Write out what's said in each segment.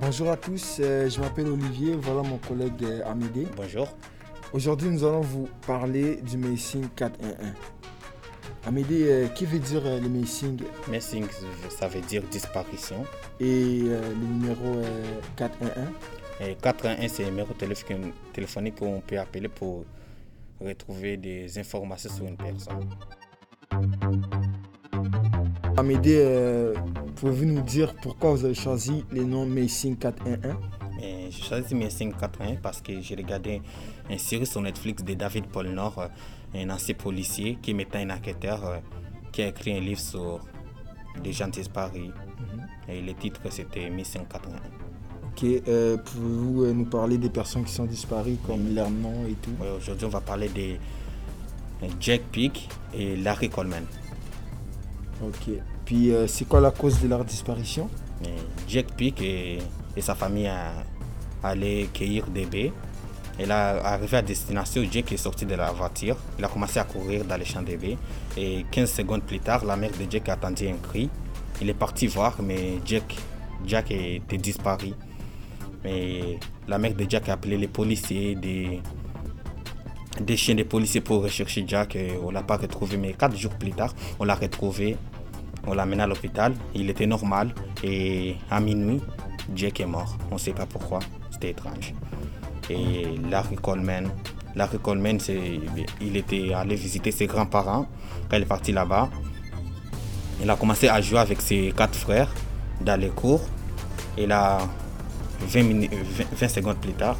Bonjour à tous, euh, je m'appelle Olivier, voilà mon collègue euh, Amédée. Bonjour. Aujourd'hui, nous allons vous parler du Messing 411. Amédée, euh, qui veut dire le Messing Messing, ça veut dire disparition. Et le numéro 411 et 411, c'est le numéro téléphonique qu'on peut appeler pour retrouver des informations sur une personne. Amédée, pouvez-vous nous dire pourquoi vous avez choisi le nom Messing 411 J'ai choisi Messing 411 parce que j'ai regardé une série sur Netflix de David Paul Nord, euh, un ancien policier qui est maintenant un enquêteur euh, qui a écrit un livre sur des gens disparus. Mhm. Et le titre c'était Missing 411. Ok, pouvez-vous nous parler des personnes qui sont disparues, comme leur nom et tout? Aujourd'hui, on va parler de Jack Peak et Larry Coleman. Ok. Euh, c'est quoi la cause de leur disparition? Jack Peak et, sa famille allaient cueillir des baies. Et là, arrivé à destination, Jack est sorti de la voiture. Il a commencé à courir dans les champs de baies. Et 15 secondes plus tard, la mère de Jack a entendu un cri. Il est parti voir, mais Jack, Jack était disparu. Mais la mère de Jack a appelé les policiers, des, des chiens de policiers pour rechercher Jack. on ne l'a pas retrouvé, mais quatre jours plus tard, on l'a retrouvé. On l'a amené à l'hôpital. Il était normal. Et à minuit, Jack est mort. On ne sait pas pourquoi. C'était étrange. Et Larry Coleman, Larry Coleman, il était allé visiter ses grands-parents quand il est parti là-bas. Il a commencé à jouer avec ses quatre frères dans les cours. Et là, 20, 20 secondes plus tard,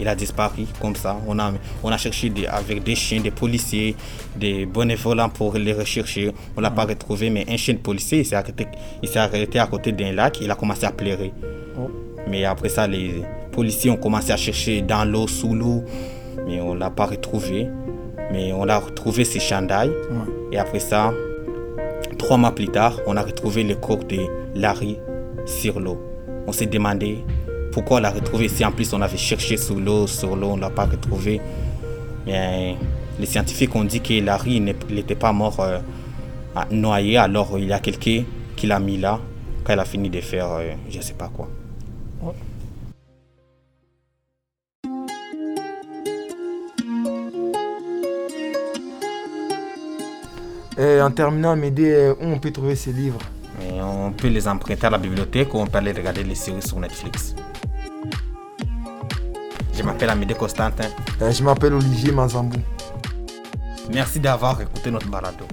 il a disparu comme ça. On a, on a cherché avec des chiens, des policiers, des volants pour les rechercher. On ne l'a pas retrouvé, mais un chien de policier, il s'est arrêté, arrêté à côté d'un lac. Il a commencé à pleurer. Oh. Mais après ça, les policiers ont commencé à chercher dans l'eau, sous l'eau, mais on ne l'a pas retrouvé. Mais on a retrouvé ses chandails. Et après ça, trois mois plus tard, on a retrouvé le corps de Larry sur l'eau. On s'est demandé pourquoi on l'a retrouvé Si en plus on avait cherché sous l'eau, sur l'eau, on ne l'a pas retrouvé. Mais les scientifiques ont dit que Larry n'était pas mort euh, noyé, alors il y a quelqu'un qui l'a mis là quand il a fini de faire euh, je ne sais pas quoi. Et en terminant, m'aider euh, où on peut trouver ces livres? On peut les emprunter à la bibliothèque ou on peut aller regarder les séries sur Netflix. Je m'appelle Amédée Constantin. Euh, je m'appelle Olivier Mazambou. Merci d'avoir écouté notre balado.